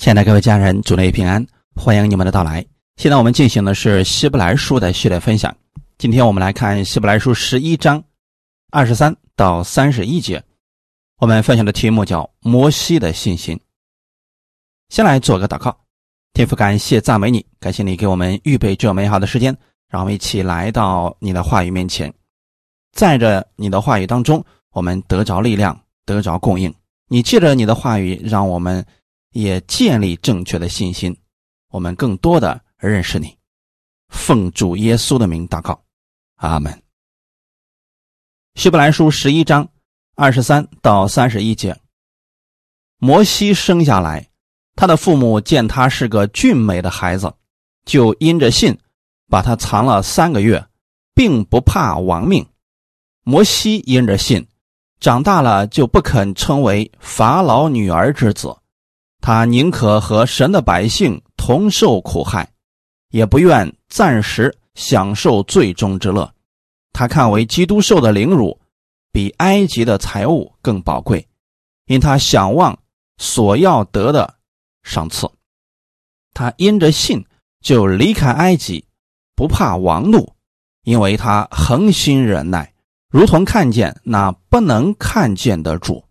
亲爱的各位家人，主内平安，欢迎你们的到来。现在我们进行的是希伯来书的系列分享。今天我们来看希伯来书十一章二十三到三十一节。我们分享的题目叫“摩西的信心”。先来做个祷告，天父，感谢赞美你，感谢你给我们预备这美好的时间，让我们一起来到你的话语面前，在着你的话语当中，我们得着力量，得着供应。你借着你的话语，让我们也建立正确的信心，我们更多的认识你。奉主耶稣的名祷告，阿门。希伯来书十一章二十三到三十一节，摩西生下来，他的父母见他是个俊美的孩子，就因着信，把他藏了三个月，并不怕亡命。摩西因着信，长大了就不肯称为法老女儿之子。他宁可和神的百姓同受苦害，也不愿暂时享受最终之乐。他看为基督受的凌辱，比埃及的财物更宝贵，因他想望所要得的赏赐。他因着信就离开埃及，不怕王怒，因为他恒心忍耐，如同看见那不能看见的主。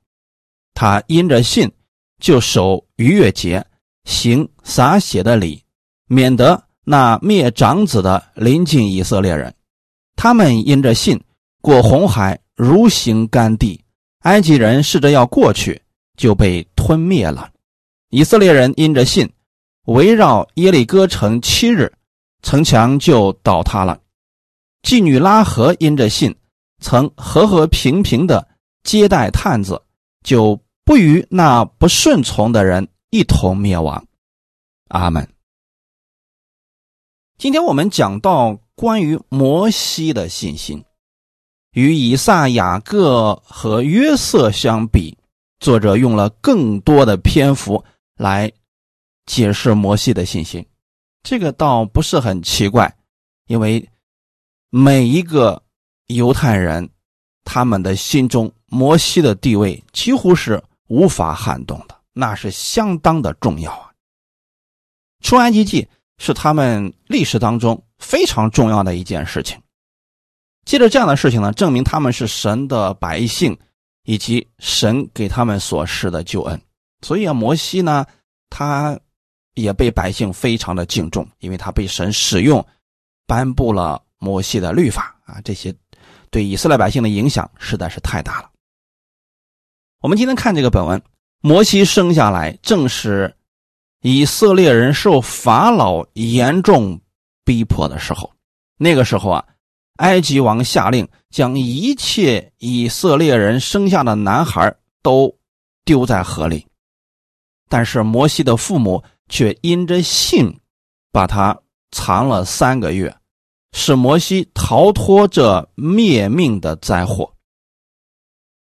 他因着信。就守逾越节，行洒血的礼，免得那灭长子的临近以色列人。他们因着信过红海，如行干地。埃及人试着要过去，就被吞灭了。以色列人因着信围绕耶利哥城七日，城墙就倒塌了。妓女拉合因着信曾和和平平的接待探子，就。不与那不顺从的人一同灭亡，阿门。今天我们讲到关于摩西的信心，与以撒、雅各和约瑟相比，作者用了更多的篇幅来解释摩西的信心。这个倒不是很奇怪，因为每一个犹太人他们的心中，摩西的地位几乎是。无法撼动的，那是相当的重要啊！出埃及记是他们历史当中非常重要的一件事情。借着这样的事情呢，证明他们是神的百姓，以及神给他们所施的救恩。所以啊，摩西呢，他也被百姓非常的敬重，因为他被神使用，颁布了摩西的律法啊，这些对以色列百姓的影响实在是太大了。我们今天看这个本文，摩西生下来正是以色列人受法老严重逼迫的时候。那个时候啊，埃及王下令将一切以色列人生下的男孩都丢在河里，但是摩西的父母却因着信，把他藏了三个月，使摩西逃脱这灭命的灾祸。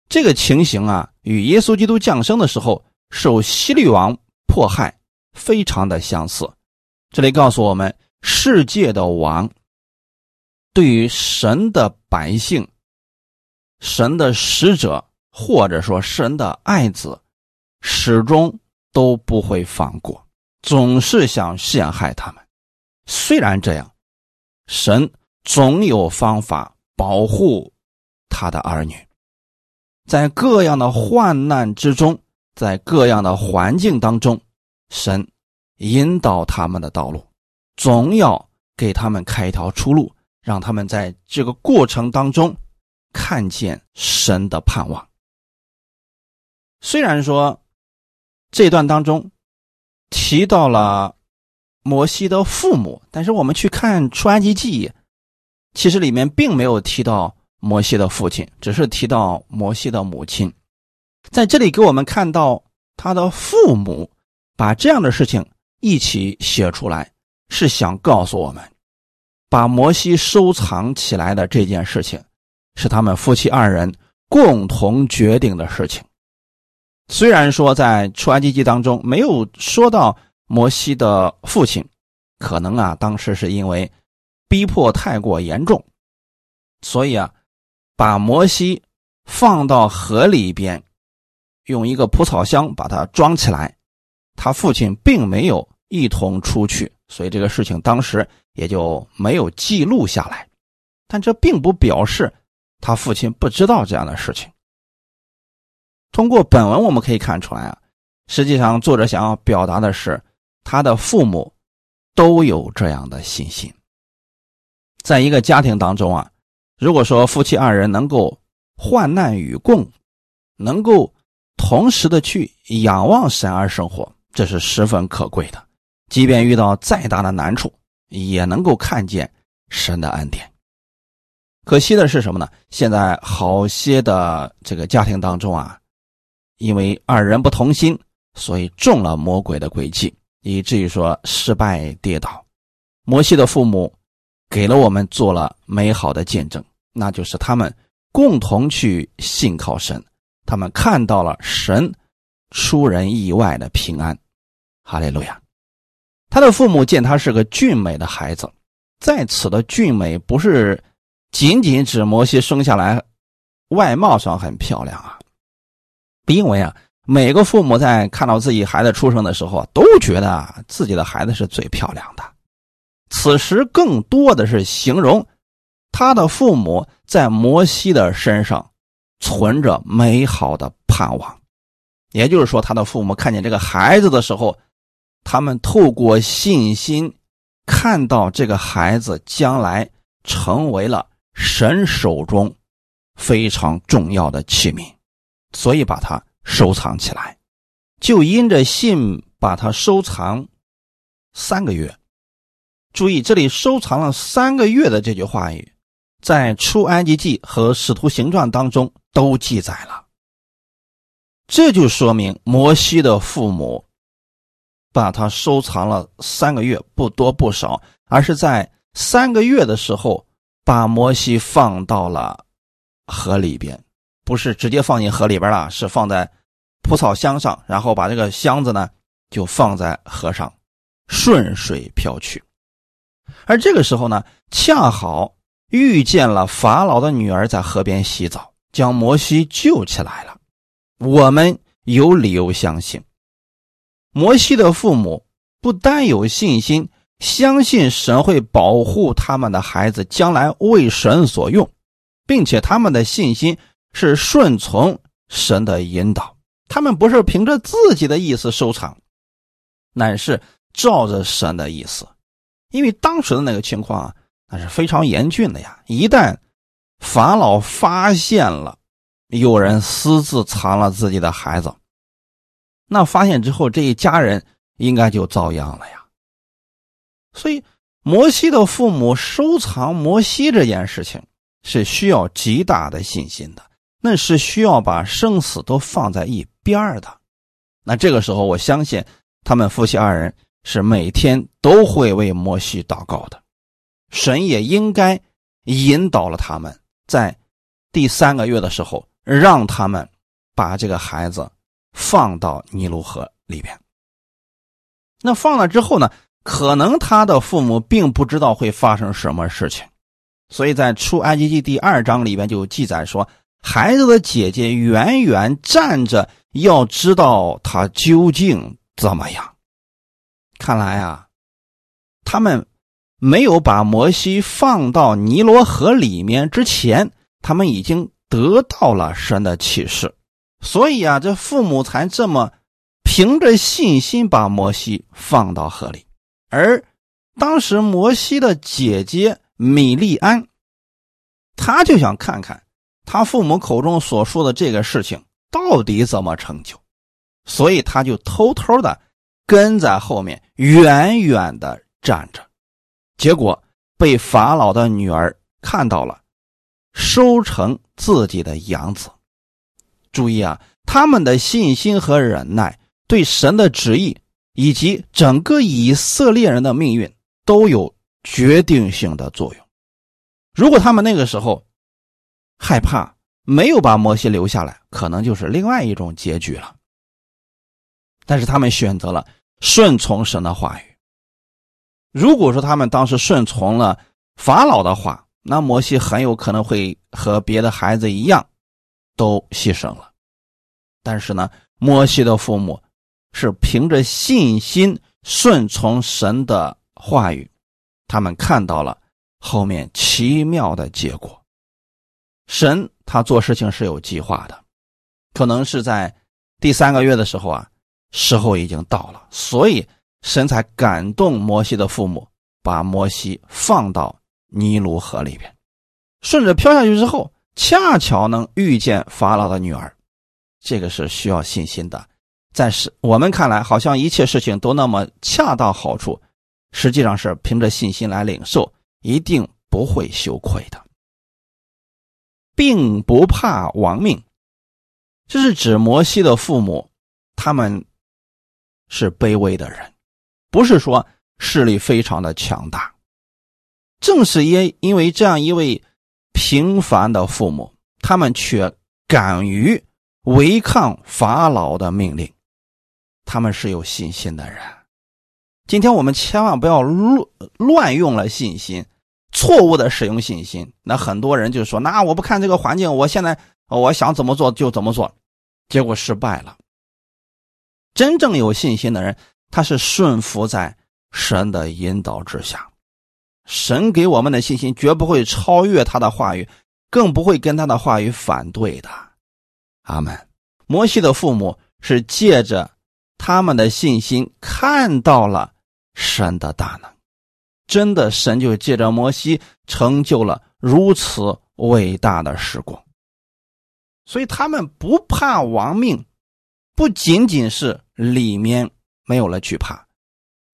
这个情形啊。与耶稣基督降生的时候受希律王迫害非常的相似。这里告诉我们，世界的王对于神的百姓、神的使者，或者说神的爱子，始终都不会放过，总是想陷害他们。虽然这样，神总有方法保护他的儿女。在各样的患难之中，在各样的环境当中，神引导他们的道路，总要给他们开一条出路，让他们在这个过程当中看见神的盼望。虽然说这段当中提到了摩西的父母，但是我们去看出埃及记，其实里面并没有提到。摩西的父亲只是提到摩西的母亲，在这里给我们看到他的父母把这样的事情一起写出来，是想告诉我们，把摩西收藏起来的这件事情是他们夫妻二人共同决定的事情。虽然说在出埃及记当中没有说到摩西的父亲，可能啊当时是因为逼迫太过严重，所以啊。把摩西放到河里边，用一个蒲草箱把它装起来，他父亲并没有一同出去，所以这个事情当时也就没有记录下来。但这并不表示他父亲不知道这样的事情。通过本文我们可以看出来啊，实际上作者想要表达的是，他的父母都有这样的信心。在一个家庭当中啊，如果说夫妻二人能够患难与共，能够同时的去仰望神而生活，这是十分可贵的。即便遇到再大的难处，也能够看见神的恩典。可惜的是什么呢？现在好些的这个家庭当中啊。因为二人不同心，所以中了魔鬼的诡计，以至于说失败跌倒。摩西的父母给了我们做了美好的见证，那就是他们共同去信靠神，他们看到了神出人意外的平安。哈利路亚！他的父母见他是个俊美的孩子，在此的俊美不是仅仅指摩西生下来外貌上很漂亮啊。因为啊，每个父母在看到自己孩子出生的时候，都觉得自己的孩子是最漂亮的。此时更多的是形容他的父母在摩西的身上存着美好的盼望，也就是说，他的父母看见这个孩子的时候，他们透过信心看到这个孩子将来成为了神手中非常重要的器皿。所以把它收藏起来，就因着信把它收藏三个月。注意，这里收藏了三个月的这句话语，在出埃及记和使徒行传当中都记载了。这就说明摩西的父母把它收藏了三个月，不多不少，而是在三个月的时候把摩西放到了河里边。不是直接放进河里边了，是放在蒲草箱上，然后把这个箱子呢就放在河上，顺水漂去。而这个时候呢，恰好遇见了法老的女儿在河边洗澡，将摩西救起来了。我们有理由相信，摩西的父母不单有信心，相信神会保护他们的孩子将来为神所用，并且他们的信心。是顺从神的引导，他们不是凭着自己的意思收藏，乃是照着神的意思。因为当时的那个情况啊，那是非常严峻的呀。一旦法老发现了有人私自藏了自己的孩子，那发现之后，这一家人应该就遭殃了呀。所以，摩西的父母收藏摩西这件事情是需要极大的信心的。那是需要把生死都放在一边的，那这个时候，我相信他们夫妻二人是每天都会为摩西祷告的，神也应该引导了他们，在第三个月的时候，让他们把这个孩子放到尼罗河里边。那放了之后呢，可能他的父母并不知道会发生什么事情，所以在出埃及记第二章里边就记载说。孩子的姐姐远远站着，要知道他究竟怎么样。看来啊，他们没有把摩西放到尼罗河里面之前，他们已经得到了神的启示，所以啊，这父母才这么凭着信心把摩西放到河里。而当时摩西的姐姐米利安，他就想看看。他父母口中所说的这个事情到底怎么成就？所以他就偷偷的跟在后面，远远的站着。结果被法老的女儿看到了，收成自己的养子。注意啊，他们的信心和忍耐，对神的旨意以及整个以色列人的命运都有决定性的作用。如果他们那个时候，害怕没有把摩西留下来，可能就是另外一种结局了。但是他们选择了顺从神的话语。如果说他们当时顺从了法老的话，那摩西很有可能会和别的孩子一样，都牺牲了。但是呢，摩西的父母是凭着信心顺从神的话语，他们看到了后面奇妙的结果。神他做事情是有计划的，可能是在第三个月的时候啊，时候已经到了，所以神才感动摩西的父母，把摩西放到尼罗河里边，顺着漂下去之后，恰巧能遇见法老的女儿，这个是需要信心的。在是我们看来，好像一切事情都那么恰到好处，实际上是凭着信心来领受，一定不会羞愧的。并不怕亡命，这是指摩西的父母，他们是卑微的人，不是说势力非常的强大。正是因因为这样一位平凡的父母，他们却敢于违抗法老的命令，他们是有信心的人。今天我们千万不要乱乱用了信心。错误的使用信心，那很多人就说：“那我不看这个环境，我现在我想怎么做就怎么做，结果失败了。”真正有信心的人，他是顺服在神的引导之下，神给我们的信心绝不会超越他的话语，更不会跟他的话语反对的。阿门。摩西的父母是借着他们的信心看到了神的大能。真的，神就借着摩西成就了如此伟大的时光，所以他们不怕亡命，不仅仅是里面没有了惧怕，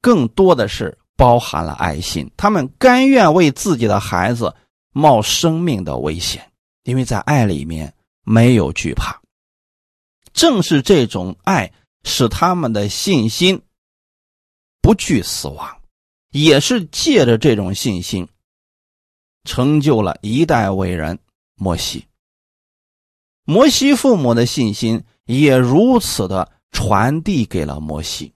更多的是包含了爱心。他们甘愿为自己的孩子冒生命的危险，因为在爱里面没有惧怕。正是这种爱，使他们的信心不惧死亡。也是借着这种信心，成就了一代伟人摩西。摩西父母的信心也如此的传递给了摩西。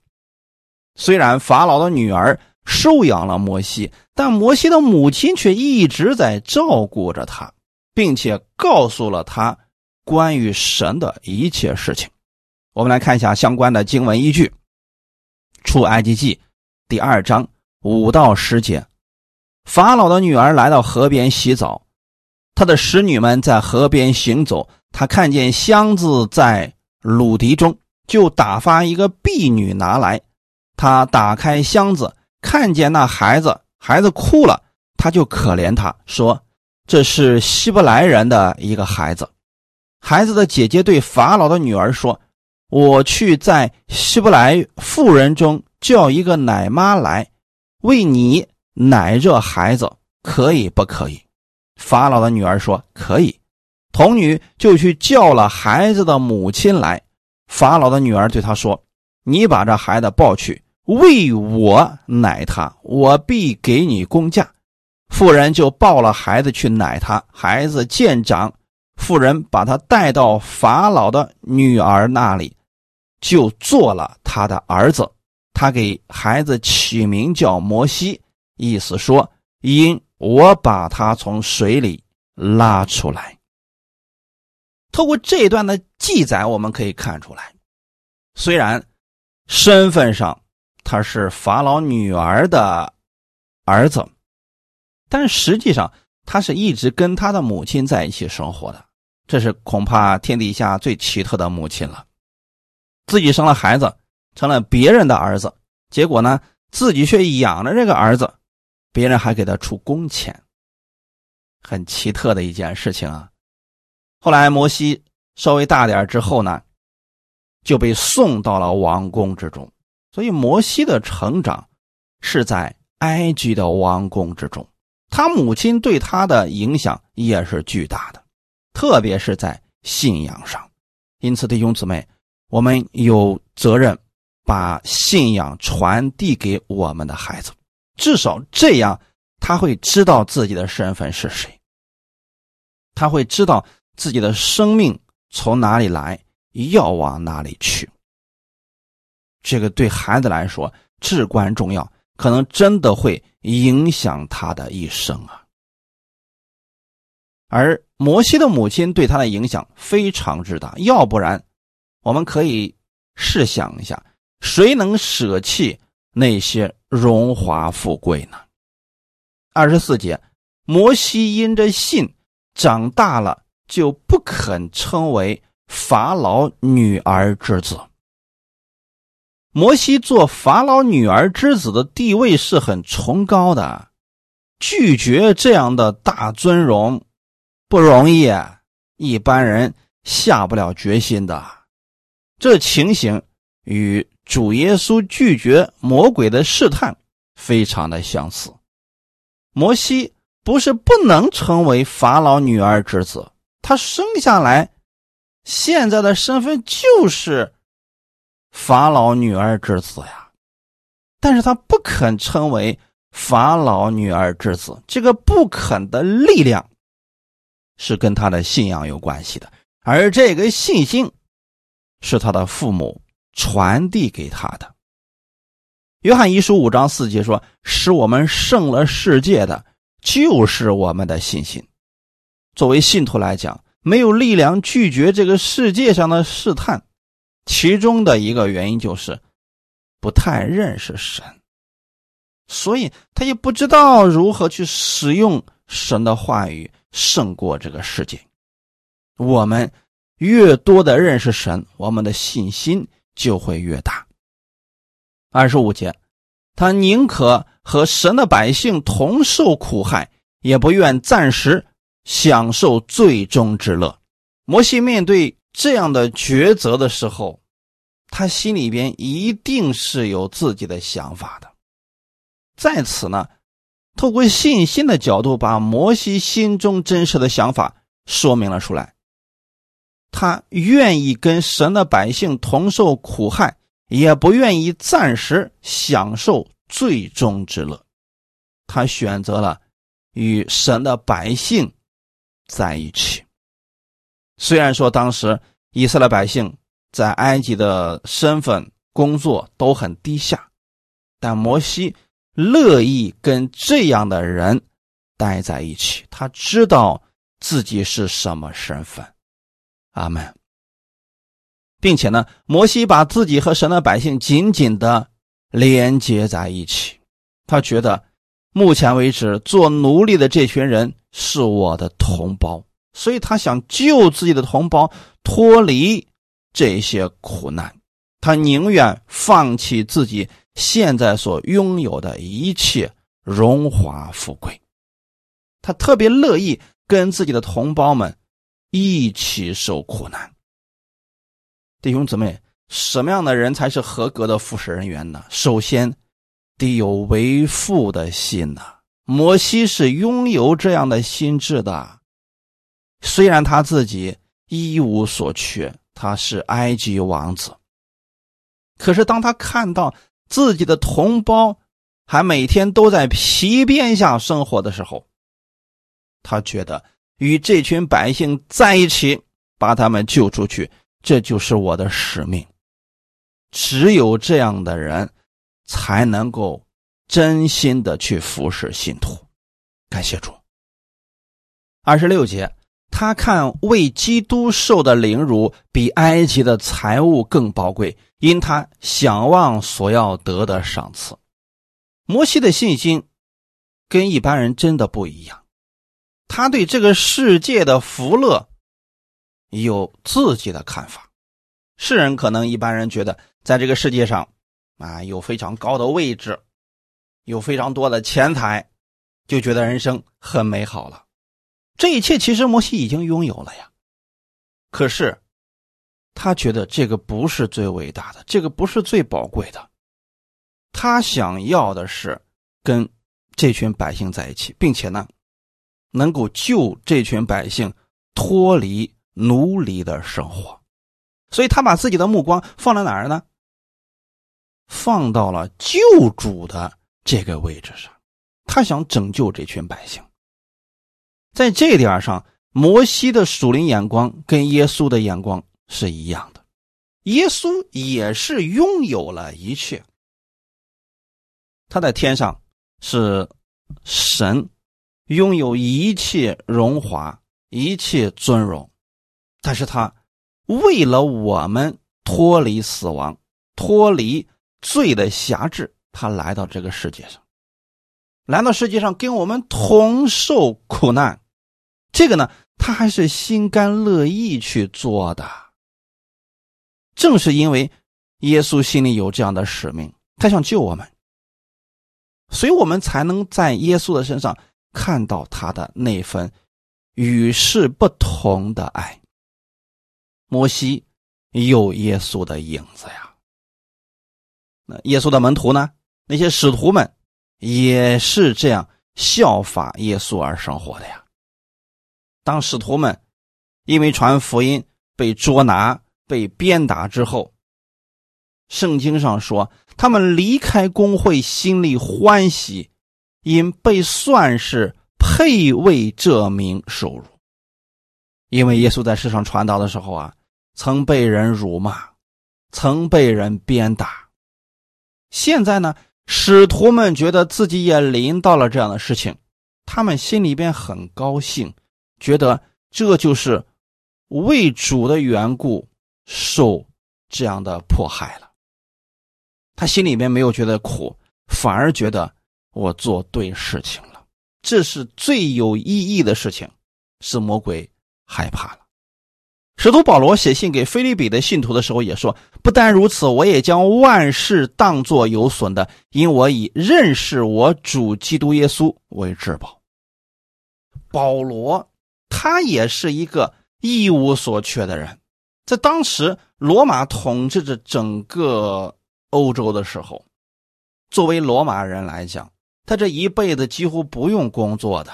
虽然法老的女儿收养了摩西，但摩西的母亲却一直在照顾着他，并且告诉了他关于神的一切事情。我们来看一下相关的经文依据，《出埃及记》第二章。五到十节，法老的女儿来到河边洗澡，他的使女们在河边行走。他看见箱子在鲁迪中，就打发一个婢女拿来。他打开箱子，看见那孩子，孩子哭了，他就可怜他，说：“这是希伯来人的一个孩子。”孩子的姐姐对法老的女儿说：“我去在希伯来妇人中叫一个奶妈来。”为你奶热孩子可以不可以？法老的女儿说可以。童女就去叫了孩子的母亲来。法老的女儿对他说：“你把这孩子抱去，为我奶他，我必给你工价。”妇人就抱了孩子去奶他。孩子见长，妇人把他带到法老的女儿那里，就做了他的儿子。他给孩子起名叫摩西，意思说因我把他从水里拉出来。透过这一段的记载，我们可以看出来，虽然身份上他是法老女儿的儿子，但实际上他是一直跟他的母亲在一起生活的。这是恐怕天底下最奇特的母亲了，自己生了孩子。成了别人的儿子，结果呢，自己却养着这个儿子，别人还给他出工钱，很奇特的一件事情啊。后来摩西稍微大点之后呢，就被送到了王宫之中，所以摩西的成长是在埃及的王宫之中，他母亲对他的影响也是巨大的，特别是在信仰上。因此，弟兄姊妹，我们有责任。把信仰传递给我们的孩子，至少这样他会知道自己的身份是谁，他会知道自己的生命从哪里来，要往哪里去。这个对孩子来说至关重要，可能真的会影响他的一生啊。而摩西的母亲对他的影响非常之大，要不然，我们可以试想一下。谁能舍弃那些荣华富贵呢？二十四节，摩西因着信长大了，就不肯称为法老女儿之子。摩西做法老女儿之子的地位是很崇高的，拒绝这样的大尊荣不容易，一般人下不了决心的。这情形与主耶稣拒绝魔鬼的试探非常的相似。摩西不是不能成为法老女儿之子，他生下来现在的身份就是。法老女儿之子呀，但是他不肯称为法老女儿之子。这个不肯的力量，是跟他的信仰有关系的，而这个信心，是他的父母传递给他的。约翰一书五章四节说：“使我们胜了世界的，就是我们的信心。”作为信徒来讲，没有力量拒绝这个世界上的试探。其中的一个原因就是不太认识神，所以他也不知道如何去使用神的话语胜过这个世界。我们越多的认识神，我们的信心就会越大。二十五节，他宁可和神的百姓同受苦害，也不愿暂时享受最终之乐。摩西面对。这样的抉择的时候，他心里边一定是有自己的想法的。在此呢，透过信心的角度，把摩西心中真实的想法说明了出来。他愿意跟神的百姓同受苦害，也不愿意暂时享受最终之乐。他选择了与神的百姓在一起。虽然说当时以色列百姓在埃及的身份、工作都很低下，但摩西乐意跟这样的人待在一起。他知道自己是什么身份，阿门。并且呢，摩西把自己和神的百姓紧紧的连接在一起。他觉得，目前为止做奴隶的这群人是我的同胞。所以他想救自己的同胞脱离这些苦难，他宁愿放弃自己现在所拥有的一切荣华富贵，他特别乐意跟自己的同胞们一起受苦难。弟兄姊妹，什么样的人才是合格的服侍人员呢？首先，得有为父的心呐。摩西是拥有这样的心智的。虽然他自己一无所缺，他是埃及王子，可是当他看到自己的同胞还每天都在皮鞭下生活的时候，他觉得与这群百姓在一起，把他们救出去，这就是我的使命。只有这样的人，才能够真心的去服侍信徒。感谢主。二十六节。他看为基督受的凌辱比埃及的财物更宝贵，因他想望所要得的赏赐。摩西的信心跟一般人真的不一样，他对这个世界的福乐有自己的看法。世人可能一般人觉得，在这个世界上啊有非常高的位置，有非常多的钱财，就觉得人生很美好了。这一切其实摩西已经拥有了呀，可是他觉得这个不是最伟大的，这个不是最宝贵的。他想要的是跟这群百姓在一起，并且呢，能够救这群百姓脱离奴隶的生活。所以他把自己的目光放在哪儿呢？放到了救主的这个位置上，他想拯救这群百姓。在这点上，摩西的属灵眼光跟耶稣的眼光是一样的。耶稣也是拥有了一切，他在天上是神，拥有一切荣华、一切尊荣，但是他为了我们脱离死亡、脱离罪的辖制，他来到这个世界上，来到世界上跟我们同受苦难，这个呢，他还是心甘乐意去做的。正是因为耶稣心里有这样的使命，他想救我们，所以我们才能在耶稣的身上看到他的那份与世不同的爱。摩西有耶稣的影子呀。那耶稣的门徒呢？那些使徒们也是这样效法耶稣而生活的呀。当使徒们因为传福音被捉拿、被鞭打之后，圣经上说他们离开公会，心里欢喜，因被算是配为这名收入。因为耶稣在世上传道的时候啊，曾被人辱骂，曾被人鞭打。现在呢，使徒们觉得自己也临到了这样的事情，他们心里边很高兴，觉得这就是为主的缘故受这样的迫害了。他心里面没有觉得苦，反而觉得我做对事情了，这是最有意义的事情，是魔鬼害怕了。使徒保罗写信给菲利比的信徒的时候也说：“不单如此，我也将万事当作有损的，因我以认识我主基督耶稣为至宝。”保罗他也是一个一无所缺的人，在当时罗马统治着整个欧洲的时候，作为罗马人来讲，他这一辈子几乎不用工作的，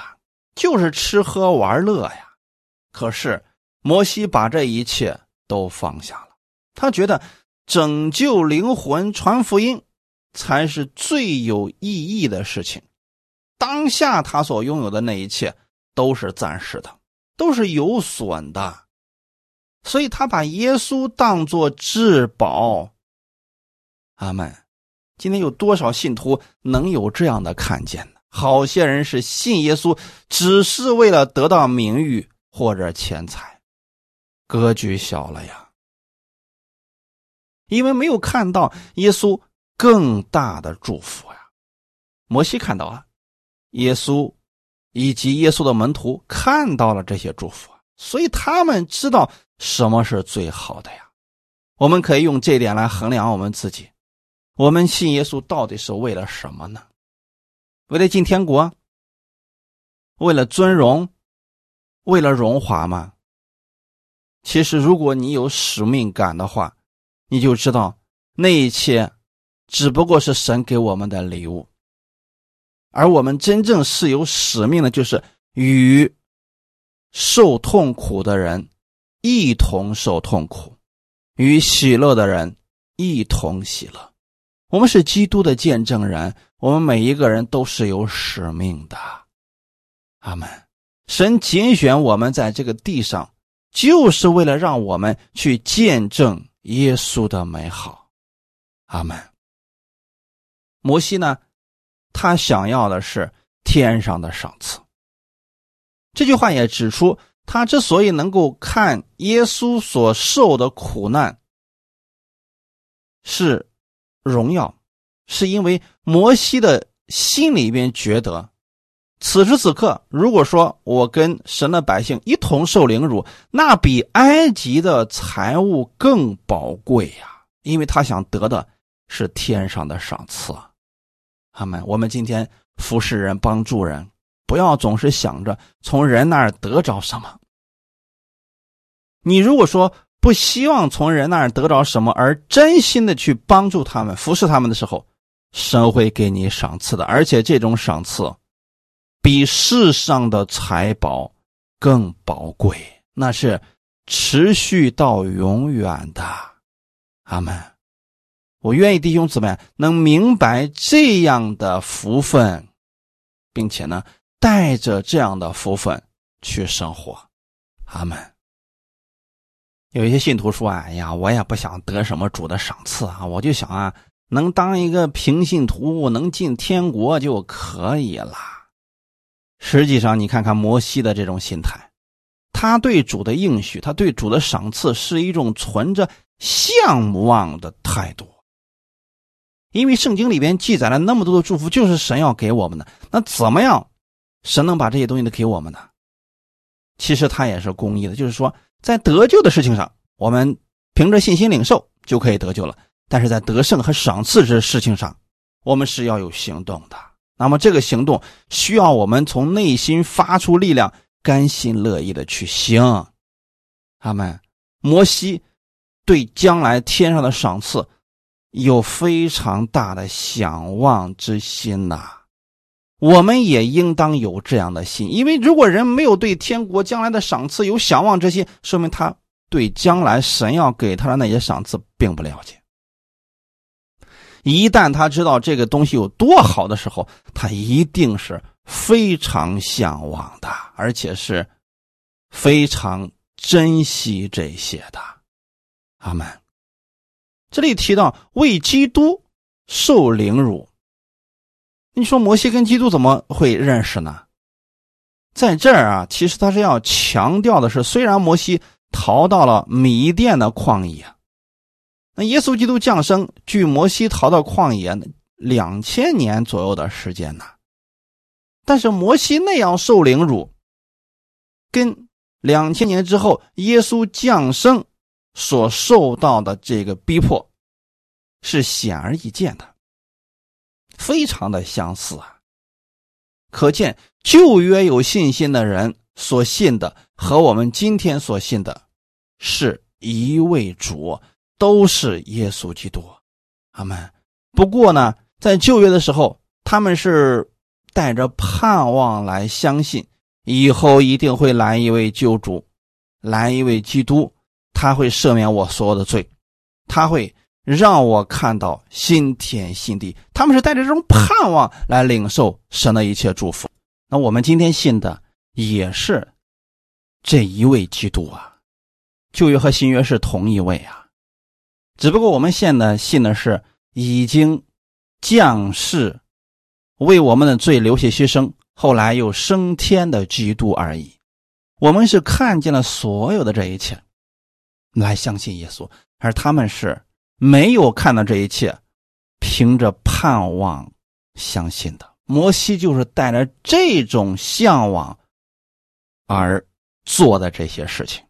就是吃喝玩乐呀。可是。摩西把这一切都放下了，他觉得拯救灵魂、传福音才是最有意义的事情。当下他所拥有的那一切都是暂时的，都是有损的，所以他把耶稣当作至宝。阿门。今天有多少信徒能有这样的看见呢？好些人是信耶稣，只是为了得到名誉或者钱财。格局小了呀，因为没有看到耶稣更大的祝福呀。摩西看到了，耶稣以及耶稣的门徒看到了这些祝福，所以他们知道什么是最好的呀。我们可以用这点来衡量我们自己：我们信耶稣到底是为了什么呢？为了进天国？为了尊荣？为了荣华吗？其实，如果你有使命感的话，你就知道那一切只不过是神给我们的礼物，而我们真正是有使命的，就是与受痛苦的人一同受痛苦，与喜乐的人一同喜乐。我们是基督的见证人，我们每一个人都是有使命的。阿门。神拣选我们在这个地上。就是为了让我们去见证耶稣的美好，阿门。摩西呢，他想要的是天上的赏赐。这句话也指出，他之所以能够看耶稣所受的苦难是荣耀，是因为摩西的心里边觉得。此时此刻，如果说我跟神的百姓一同受凌辱，那比埃及的财物更宝贵呀！因为他想得的是天上的赏赐。阿们。我们今天服侍人、帮助人，不要总是想着从人那儿得着什么。你如果说不希望从人那儿得着什么，而真心的去帮助他们、服侍他们的时候，神会给你赏赐的，而且这种赏赐。比世上的财宝更宝贵，那是持续到永远的。阿门。我愿意弟兄姊妹能明白这样的福分，并且呢，带着这样的福分去生活。阿门。有一些信徒说：“哎呀，我也不想得什么主的赏赐啊，我就想啊，能当一个平信徒，能进天国就可以了。”实际上，你看看摩西的这种心态，他对主的应许，他对主的赏赐，是一种存着向往的态度。因为圣经里边记载了那么多的祝福，就是神要给我们的。那怎么样，神能把这些东西都给我们呢？其实他也是公义的，就是说，在得救的事情上，我们凭着信心领受就可以得救了；但是在得胜和赏赐这事情上，我们是要有行动的。那么这个行动需要我们从内心发出力量，甘心乐意的去行。阿门。摩西对将来天上的赏赐有非常大的向往之心呐。我们也应当有这样的心，因为如果人没有对天国将来的赏赐有向往之心，说明他对将来神要给他的那些赏赐并不了解。一旦他知道这个东西有多好的时候，他一定是非常向往的，而且是非常珍惜这些的。阿门。这里提到为基督受凌辱，你说摩西跟基督怎么会认识呢？在这儿啊，其实他是要强调的是，虽然摩西逃到了米甸的旷野。那耶稣基督降生，距摩西逃到旷野两千年左右的时间呢。但是摩西那样受凌辱，跟两千年之后耶稣降生所受到的这个逼迫，是显而易见的，非常的相似啊。可见旧约有信心的人所信的和我们今天所信的是一位主。都是耶稣基督，阿门。不过呢，在旧约的时候，他们是带着盼望来相信，以后一定会来一位救主，来一位基督，他会赦免我所有的罪，他会让我看到新天新地。他们是带着这种盼望来领受神的一切祝福。那我们今天信的也是这一位基督啊，旧约和新约是同一位啊。只不过我们现在信的是已经降世为我们的罪流血牺牲，后来又升天的基督而已。我们是看见了所有的这一切，来相信耶稣，而他们是没有看到这一切，凭着盼望相信的。摩西就是带着这种向往而做的这些事情。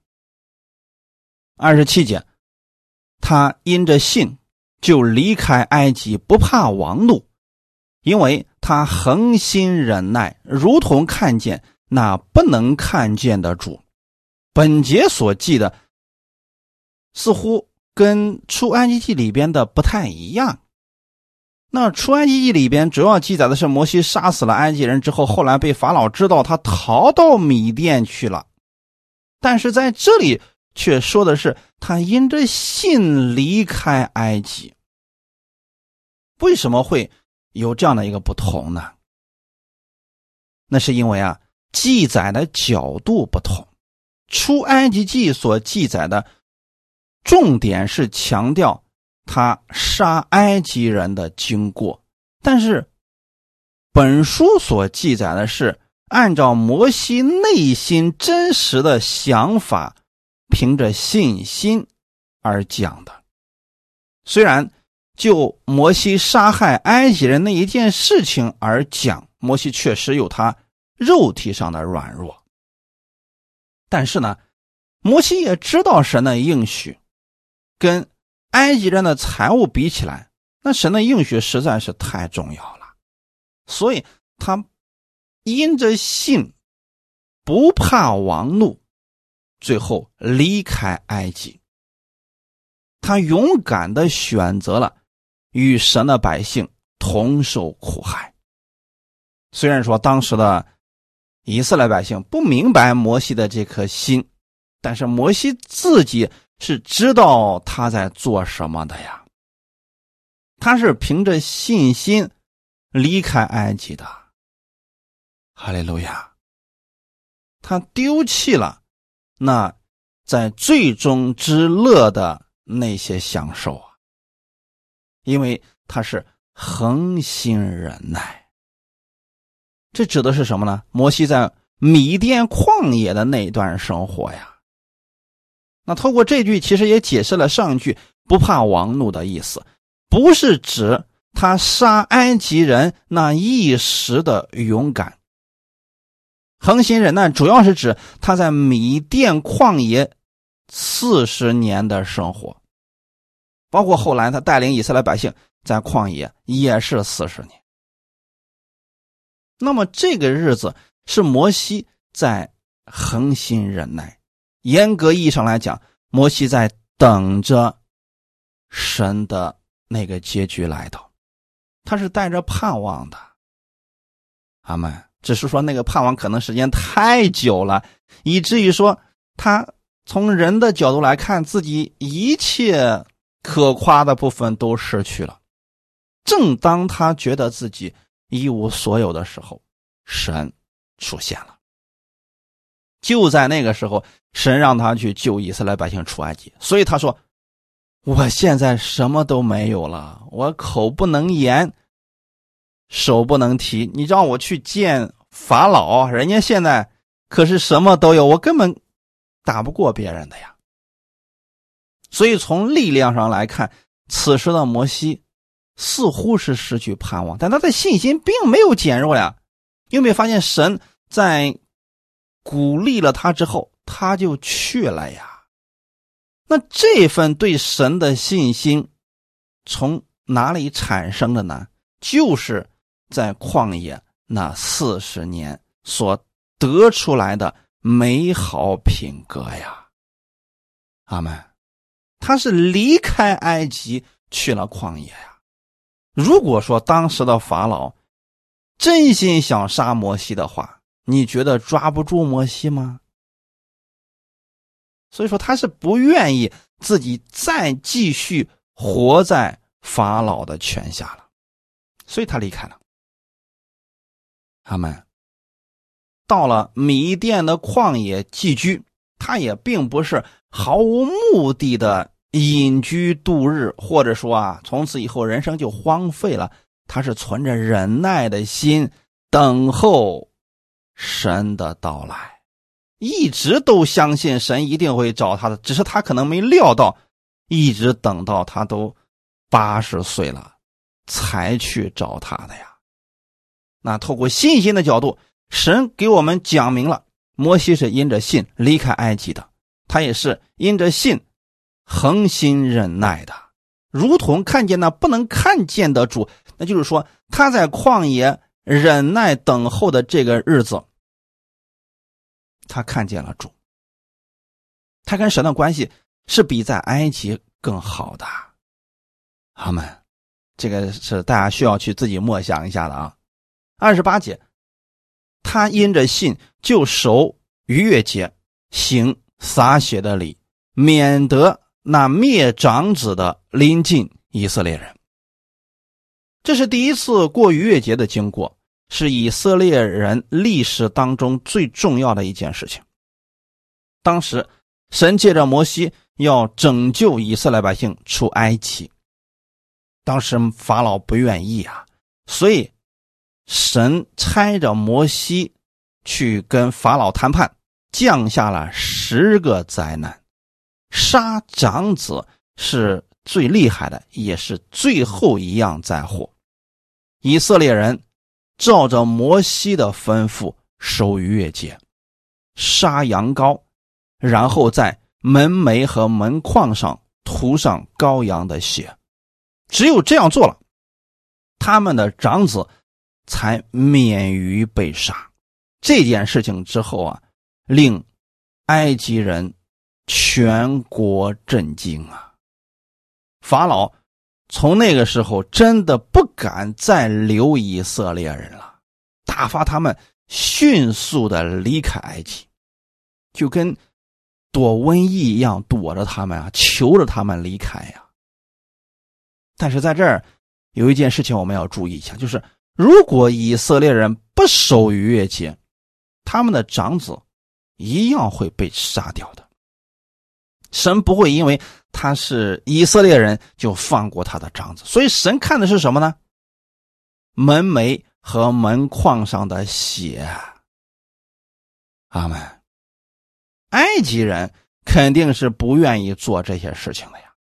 二十七节。他因着信，就离开埃及，不怕王怒，因为他恒心忍耐，如同看见那不能看见的主。本节所记的，似乎跟出埃及记里边的不太一样。那出埃及记里边主要记载的是摩西杀死了埃及人之后，后来被法老知道，他逃到米甸去了。但是在这里。却说的是他因着信离开埃及，为什么会有这样的一个不同呢？那是因为啊，记载的角度不同。出埃及记所记载的重点是强调他杀埃及人的经过，但是本书所记载的是按照摩西内心真实的想法。凭着信心而讲的，虽然就摩西杀害埃及人那一件事情而讲，摩西确实有他肉体上的软弱，但是呢，摩西也知道神的应许跟埃及人的财物比起来，那神的应许实在是太重要了，所以他因着信不怕王怒。最后离开埃及，他勇敢的选择了与神的百姓同受苦害。虽然说当时的以色列百姓不明白摩西的这颗心，但是摩西自己是知道他在做什么的呀。他是凭着信心离开埃及的。哈利路亚，他丢弃了。那，在最终之乐的那些享受啊，因为他是恒心忍耐。这指的是什么呢？摩西在米甸旷野的那段生活呀。那透过这句，其实也解释了上句“不怕王怒”的意思，不是指他杀埃及人那一时的勇敢。恒心忍耐主要是指他在米甸旷野四十年的生活，包括后来他带领以色列百姓在旷野也是四十年。那么这个日子是摩西在恒心忍耐，严格意义上来讲，摩西在等着神的那个结局来到，他是带着盼望的。阿门。只是说那个盼望可能时间太久了，以至于说他从人的角度来看，自己一切可夸的部分都失去了。正当他觉得自己一无所有的时候，神出现了。就在那个时候，神让他去救以色列百姓出埃及。所以他说：“我现在什么都没有了，我口不能言。”手不能提，你让我去见法老，人家现在可是什么都有，我根本打不过别人的呀。所以从力量上来看，此时的摩西似乎是失去盼望，但他的信心并没有减弱呀。有没有发现神在鼓励了他之后，他就去了呀？那这份对神的信心从哪里产生的呢？就是。在旷野那四十年所得出来的美好品格呀，阿门。他是离开埃及去了旷野呀。如果说当时的法老真心想杀摩西的话，你觉得抓不住摩西吗？所以说他是不愿意自己再继续活在法老的权下了，所以他离开了。他们到了米甸的旷野寄居，他也并不是毫无目的的隐居度日，或者说啊，从此以后人生就荒废了。他是存着忍耐的心，等候神的到来，一直都相信神一定会找他的，只是他可能没料到，一直等到他都八十岁了，才去找他的呀。那透过信心的角度，神给我们讲明了，摩西是因着信离开埃及的，他也是因着信恒心忍耐的，如同看见那不能看见的主。那就是说，他在旷野忍耐等候的这个日子，他看见了主，他跟神的关系是比在埃及更好的。好们，这个是大家需要去自己默想一下的啊。二十八节，他因着信就守逾越节，行洒血的礼，免得那灭长子的临近以色列人。这是第一次过逾越节的经过，是以色列人历史当中最重要的一件事情。当时，神借着摩西要拯救以色列百姓出埃及，当时法老不愿意啊，所以。神差着摩西去跟法老谈判，降下了十个灾难，杀长子是最厉害的，也是最后一样灾祸。以色列人照着摩西的吩咐守逾越节，杀羊羔，然后在门楣和门框上涂上羔羊的血。只有这样做了，他们的长子。才免于被杀。这件事情之后啊，令埃及人全国震惊啊！法老从那个时候真的不敢再留以色列人了，打发他们迅速的离开埃及，就跟躲瘟疫一样躲着他们啊，求着他们离开呀。但是在这儿有一件事情我们要注意一下，就是。如果以色列人不守逾越节，他们的长子一样会被杀掉的。神不会因为他是以色列人就放过他的长子，所以神看的是什么呢？门楣和门框上的血。阿门。埃及人肯定是不愿意做这些事情的呀，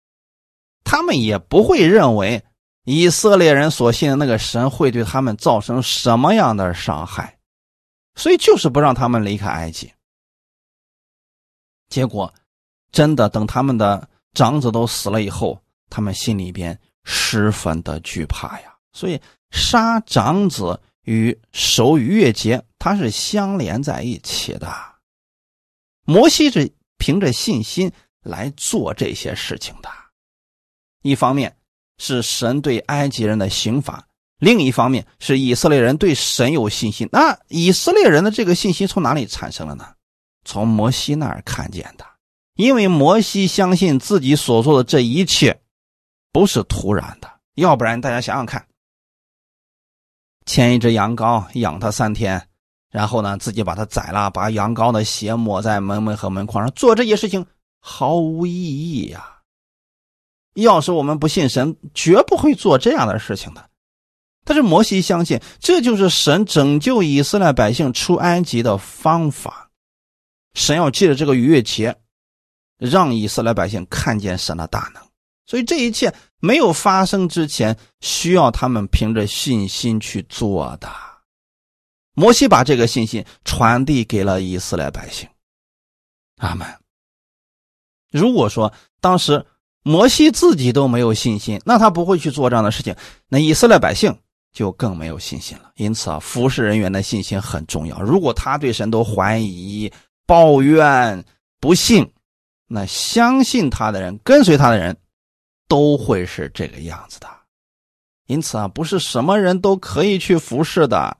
他们也不会认为以色列人所信的那个神会对他们造成什么样的伤害，所以就是不让他们离开埃及。结果，真的等他们的长子都死了以后，他们心里边十分的惧怕呀。所以杀长子与守逾越节，它是相连在一起的。摩西是凭着信心来做这些事情的，一方面是神对埃及人的刑罚，另一方面是以色列人对神有信心。那以色列人的这个信心从哪里产生的呢？从摩西那儿看见的，因为摩西相信自己所做的这一切不是突然的，要不然大家想想看，牵一只羊羔养它三天，然后呢自己把它宰了，把羊羔的血抹在门门和门框上，做这些事情毫无意义呀。要是我们不信神，绝不会做这样的事情的。但是摩西相信，这就是神拯救以色列百姓出埃及的方法。神要借着这个逾越节，让以色列百姓看见神的大能。所以这一切没有发生之前，需要他们凭着信心去做的。摩西把这个信心传递给了以色列百姓。阿门。如果说当时摩西自己都没有信心，那他不会去做这样的事情。那以色列百姓就更没有信心了。因此啊，服侍人员的信心很重要。如果他对神都怀疑，抱怨、不信，那相信他的人、跟随他的人，都会是这个样子的。因此啊，不是什么人都可以去服侍的，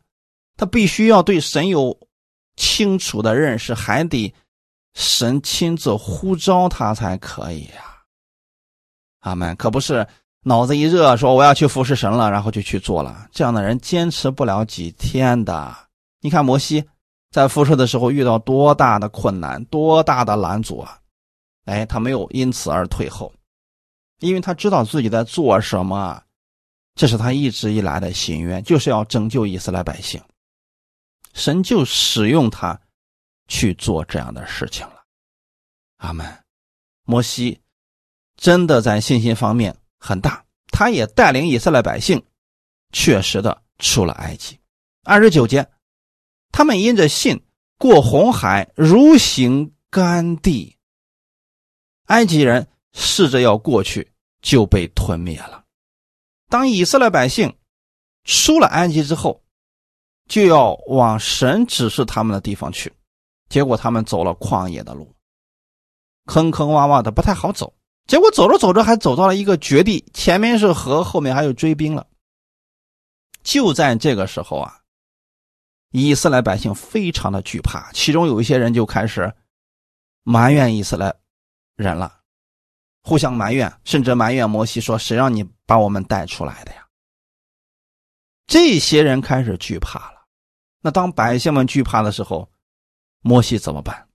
他必须要对神有清楚的认识，还得神亲自呼召他才可以呀。阿门。可不是脑子一热说我要去服侍神了，然后就去做了，这样的人坚持不了几天的。你看摩西。在服侍的时候遇到多大的困难，多大的拦阻啊！哎，他没有因此而退后，因为他知道自己在做什么，这是他一直以来的心愿，就是要拯救以色列百姓。神就使用他去做这样的事情了。阿门。摩西真的在信心方面很大，他也带领以色列百姓确实的出了埃及。二十九节。他们因着信过红海，如行干地。埃及人试着要过去，就被吞灭了。当以色列百姓出了埃及之后，就要往神指示他们的地方去，结果他们走了旷野的路，坑坑洼洼的不太好走。结果走着走着，还走到了一个绝地，前面是河，后面还有追兵了。就在这个时候啊。以色列百姓非常的惧怕，其中有一些人就开始埋怨以色列人了，互相埋怨，甚至埋怨摩西说：“谁让你把我们带出来的呀？”这些人开始惧怕了。那当百姓们惧怕的时候，摩西怎么办？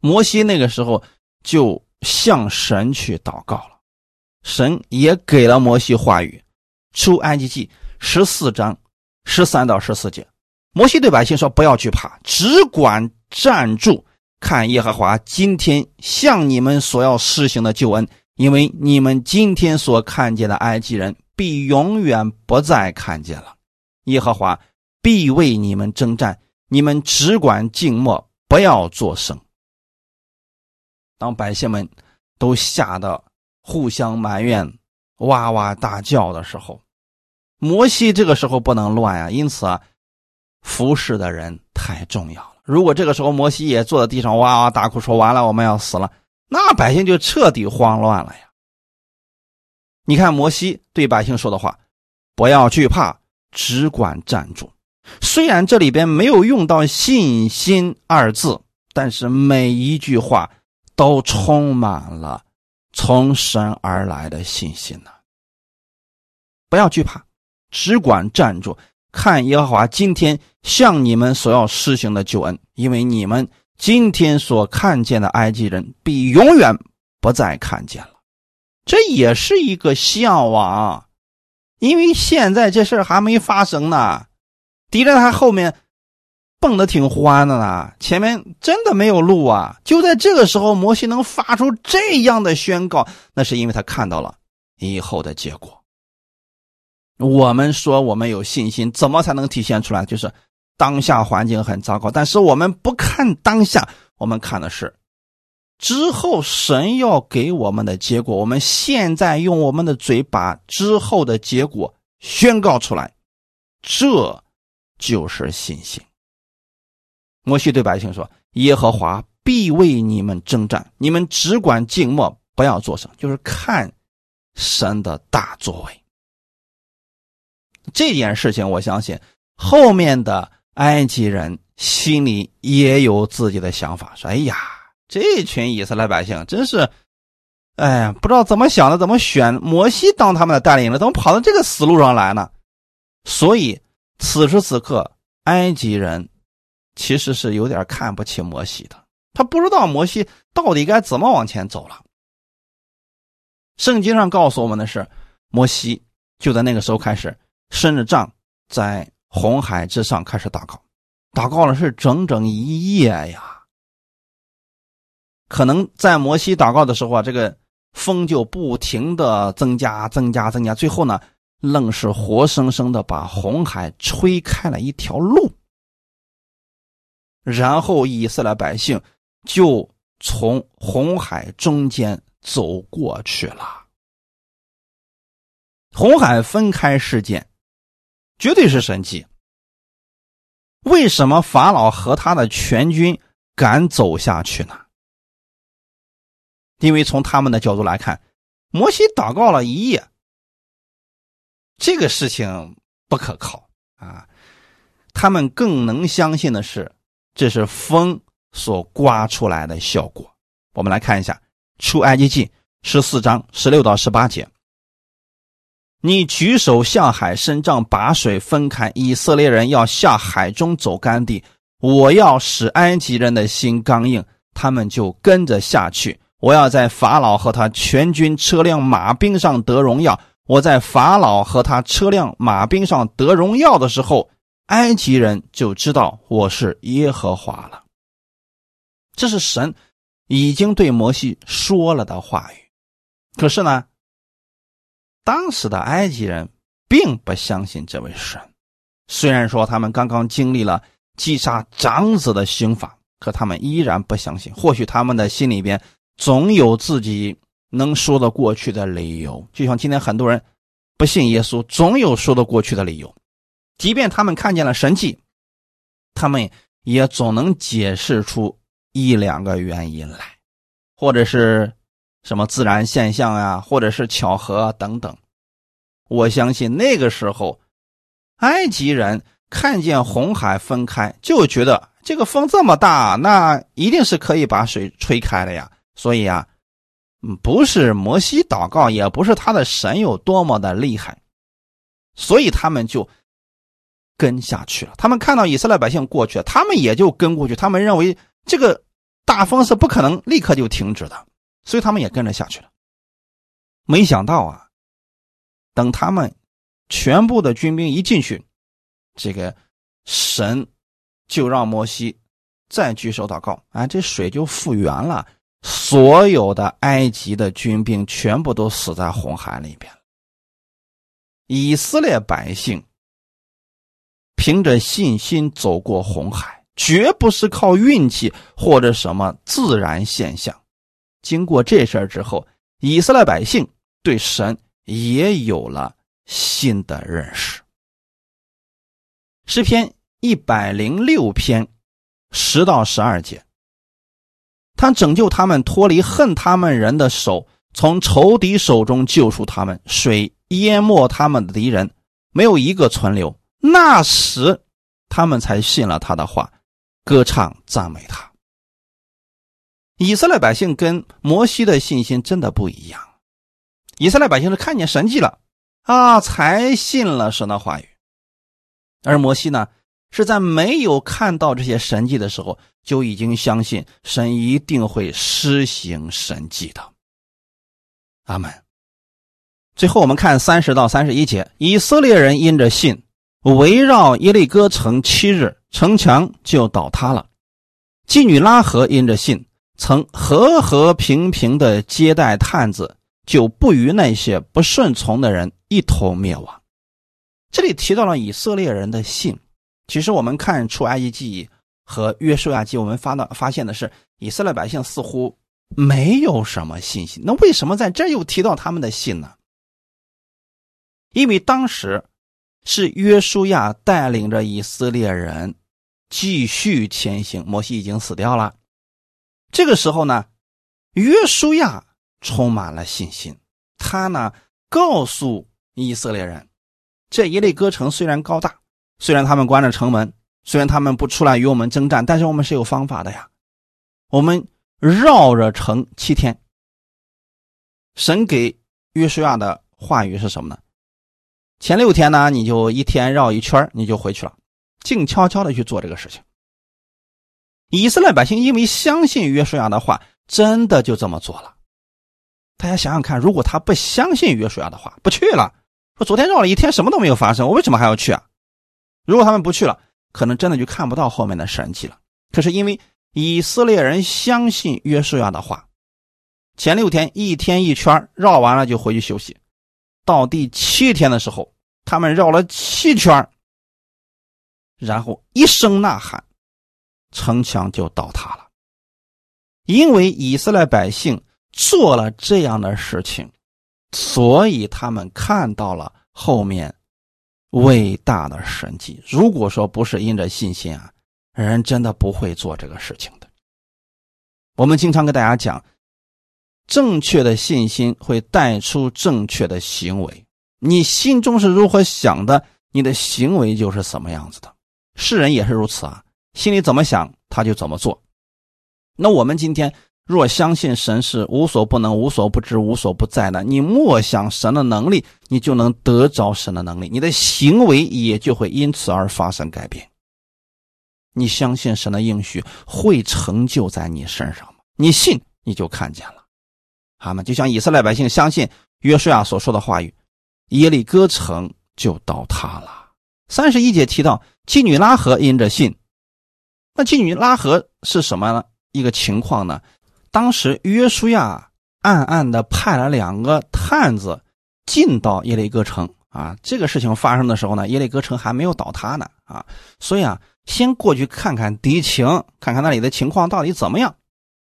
摩西那个时候就向神去祷告了，神也给了摩西话语，《出埃及记》十四章。十三到十四节，摩西对百姓说：“不要惧怕，只管站住，看耶和华今天向你们所要施行的救恩。因为你们今天所看见的埃及人，必永远不再看见了。耶和华必为你们征战，你们只管静默，不要作声。”当百姓们都吓得互相埋怨、哇哇大叫的时候，摩西这个时候不能乱呀，因此啊，服侍的人太重要了。如果这个时候摩西也坐在地上哇哇大哭，说完了我们要死了，那百姓就彻底慌乱了呀。你看摩西对百姓说的话：“不要惧怕，只管站住。”虽然这里边没有用到“信心”二字，但是每一句话都充满了从神而来的信心呢。不要惧怕。只管站住，看耶和华今天向你们所要施行的救恩，因为你们今天所看见的埃及人，必永远不再看见了。这也是一个向往，因为现在这事还没发生呢，敌人还后面蹦的挺欢的呢，前面真的没有路啊。就在这个时候，摩西能发出这样的宣告，那是因为他看到了以后的结果。我们说我们有信心，怎么才能体现出来？就是当下环境很糟糕，但是我们不看当下，我们看的是之后神要给我们的结果。我们现在用我们的嘴把之后的结果宣告出来，这就是信心。摩西对百姓说：“耶和华必为你们征战，你们只管静默，不要作声，就是看神的大作为。”这件事情，我相信后面的埃及人心里也有自己的想法，说：“哎呀，这群以色列百姓真是，哎呀，不知道怎么想的，怎么选摩西当他们的带领了，怎么跑到这个死路上来呢？”所以此时此刻，埃及人。其实是有点看不起摩西的，他不知道摩西到底该怎么往前走了。圣经上告诉我们的是，摩西就在那个时候开始伸着杖，在红海之上开始祷告，祷告了是整整一夜呀。可能在摩西祷告的时候啊，这个风就不停的增加、增加、增加，最后呢，愣是活生生的把红海吹开了一条路。然后以色列百姓就从红海中间走过去了。红海分开事件绝对是神迹。为什么法老和他的全军敢走下去呢？因为从他们的角度来看，摩西祷告了一夜，这个事情不可靠啊。他们更能相信的是。这是风所刮出来的效果。我们来看一下《出埃及记》十四章十六到十八节：“你举手向海伸杖，把水分开。以色列人要下海中走干地。我要使埃及人的心刚硬，他们就跟着下去。我要在法老和他全军车辆马兵上得荣耀。我在法老和他车辆马兵上得荣耀的时候。”埃及人就知道我是耶和华了。这是神已经对摩西说了的话语。可是呢，当时的埃及人并不相信这位神。虽然说他们刚刚经历了击杀长子的刑罚，可他们依然不相信。或许他们的心里边总有自己能说得过去的理由。就像今天很多人不信耶稣，总有说得过去的理由。即便他们看见了神迹，他们也总能解释出一两个原因来，或者是什么自然现象呀，或者是巧合等等。我相信那个时候，埃及人看见红海分开，就觉得这个风这么大，那一定是可以把水吹开的呀。所以啊，不是摩西祷告，也不是他的神有多么的厉害，所以他们就。跟下去了，他们看到以色列百姓过去了，他们也就跟过去。他们认为这个大风是不可能立刻就停止的，所以他们也跟着下去了。没想到啊，等他们全部的军兵一进去，这个神就让摩西再举手祷告，啊，这水就复原了，所有的埃及的军兵全部都死在红海里边以色列百姓。凭着信心走过红海，绝不是靠运气或者什么自然现象。经过这事儿之后，以色列百姓对神也有了新的认识。诗篇一百零六篇十到十二节，他拯救他们脱离恨他们人的手，从仇敌手中救出他们，水淹没他们的敌人，没有一个存留。那时，他们才信了他的话，歌唱赞美他。以色列百姓跟摩西的信心真的不一样。以色列百姓是看见神迹了啊，才信了神的话语；而摩西呢，是在没有看到这些神迹的时候，就已经相信神一定会施行神迹的。阿门。最后，我们看三十到三十一节，以色列人因着信。围绕耶利哥城七日，城墙就倒塌了。妓女拉合因着信，曾和和平平的接待探子，就不与那些不顺从的人一同灭亡。这里提到了以色列人的信。其实我们看出埃及记和约书亚记，我们发到发现的是，以色列百姓似乎没有什么信心。那为什么在这又提到他们的信呢？因为当时是约书亚带领着以色列人继续前行，摩西已经死掉了。这个时候呢，约书亚充满了信心，他呢告诉以色列人，这一类歌城虽然高大，虽然他们关着城门，虽然他们不出来与我们征战，但是我们是有方法的呀。我们绕着城七天。神给约书亚的话语是什么呢？前六天呢，你就一天绕一圈，你就回去了，静悄悄的去做这个事情。以色列百姓因为相信约书亚的话，真的就这么做了。大家想想看，如果他不相信约书亚的话，不去了，说昨天绕了一天，什么都没有发生，我为什么还要去啊？如果他们不去了，可能真的就看不到后面的神迹了。可是因为以色列人相信约书亚的话，前六天一天一圈绕完了就回去休息，到第七天的时候，他们绕了七圈，然后一声呐喊。城墙就倒塌了，因为以色列百姓做了这样的事情，所以他们看到了后面伟大的神迹。如果说不是因着信心啊，人真的不会做这个事情的。我们经常跟大家讲，正确的信心会带出正确的行为。你心中是如何想的，你的行为就是什么样子的。世人也是如此啊。心里怎么想，他就怎么做。那我们今天若相信神是无所不能、无所不知、无所不在的，你默想神的能力，你就能得着神的能力，你的行为也就会因此而发生改变。你相信神的应许会成就在你身上吗？你信，你就看见了。他们？就像以色列百姓相信约书亚所说的话语，耶利哥城就倒塌了。三十一节提到妓女拉合因着信。那妓女拉合是什么一个情况呢？当时约书亚暗暗的派了两个探子进到耶利哥城啊。这个事情发生的时候呢，耶利哥城还没有倒塌呢啊。所以啊，先过去看看敌情，看看那里的情况到底怎么样。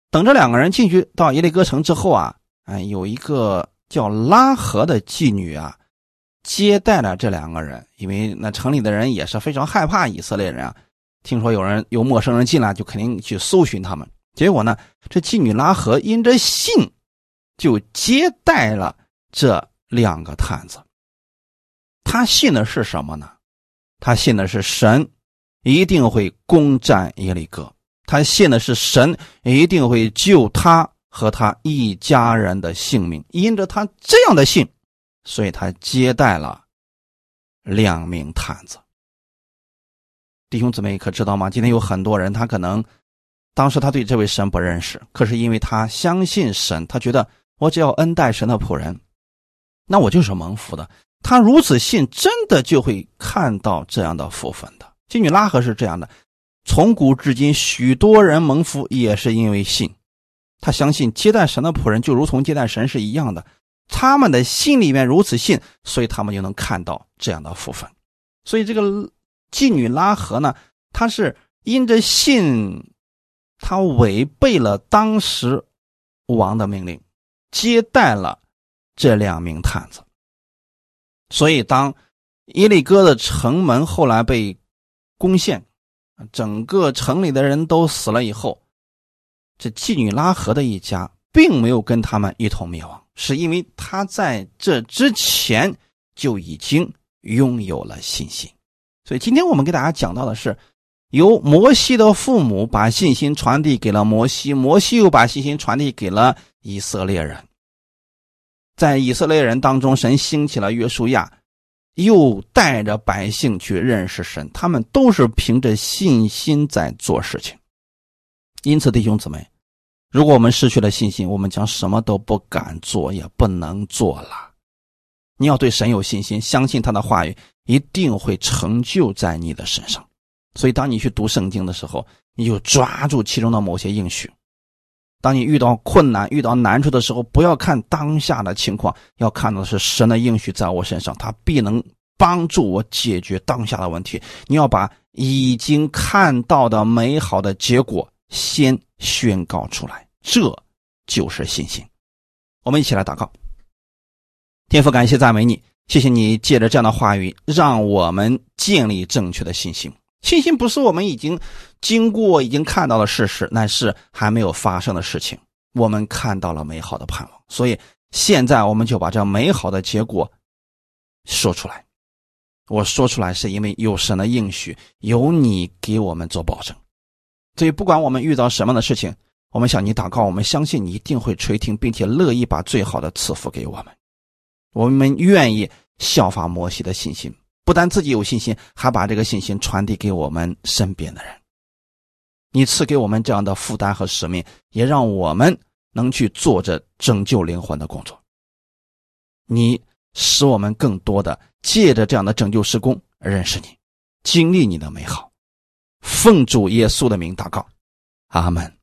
等这两个人进去到耶利哥城之后啊，哎，有一个叫拉合的妓女啊，接待了这两个人，因为那城里的人也是非常害怕以色列人啊。听说有人有陌生人进来，就肯定去搜寻他们。结果呢，这妓女拉合因着信，就接待了这两个探子。他信的是什么呢？他信的是神一定会攻占耶利哥，他信的是神一定会救他和他一家人的性命。因着他这样的信，所以他接待了两名探子。弟兄姊妹可知道吗？今天有很多人，他可能当时他对这位神不认识，可是因为他相信神，他觉得我只要恩待神的仆人，那我就是蒙福的。他如此信，真的就会看到这样的福分的。妓女拉合是这样的，从古至今，许多人蒙福也是因为信。他相信接待神的仆人就如同接待神是一样的，他们的心里面如此信，所以他们就能看到这样的福分。所以这个。妓女拉合呢？她是因着信，她违背了当时王的命令，接待了这两名探子。所以，当耶利哥的城门后来被攻陷，整个城里的人都死了以后，这妓女拉合的一家并没有跟他们一同灭亡，是因为他在这之前就已经拥有了信心。所以今天我们给大家讲到的是，由摩西的父母把信心传递给了摩西，摩西又把信心传递给了以色列人。在以色列人当中，神兴起了约书亚，又带着百姓去认识神。他们都是凭着信心在做事情。因此，弟兄姊妹，如果我们失去了信心，我们将什么都不敢做，也不能做了。你要对神有信心，相信他的话语一定会成就在你的身上。所以，当你去读圣经的时候，你就抓住其中的某些应许。当你遇到困难、遇到难处的时候，不要看当下的情况，要看到的是神的应许在我身上，他必能帮助我解决当下的问题。你要把已经看到的美好的结果先宣告出来，这就是信心。我们一起来祷告。天父，感谢赞美你，谢谢你借着这样的话语，让我们建立正确的信心。信心不是我们已经经过、已经看到的事实，乃是还没有发生的事情。我们看到了美好的盼望，所以现在我们就把这美好的结果说出来。我说出来是因为有神的应许，有你给我们做保证。所以不管我们遇到什么样的事情，我们向你祷告，我们相信你一定会垂听，并且乐意把最好的赐福给我们。我们愿意效法摩西的信心，不但自己有信心，还把这个信心传递给我们身边的人。你赐给我们这样的负担和使命，也让我们能去做着拯救灵魂的工作。你使我们更多的借着这样的拯救施工认识你，经历你的美好。奉主耶稣的名祷告，阿门。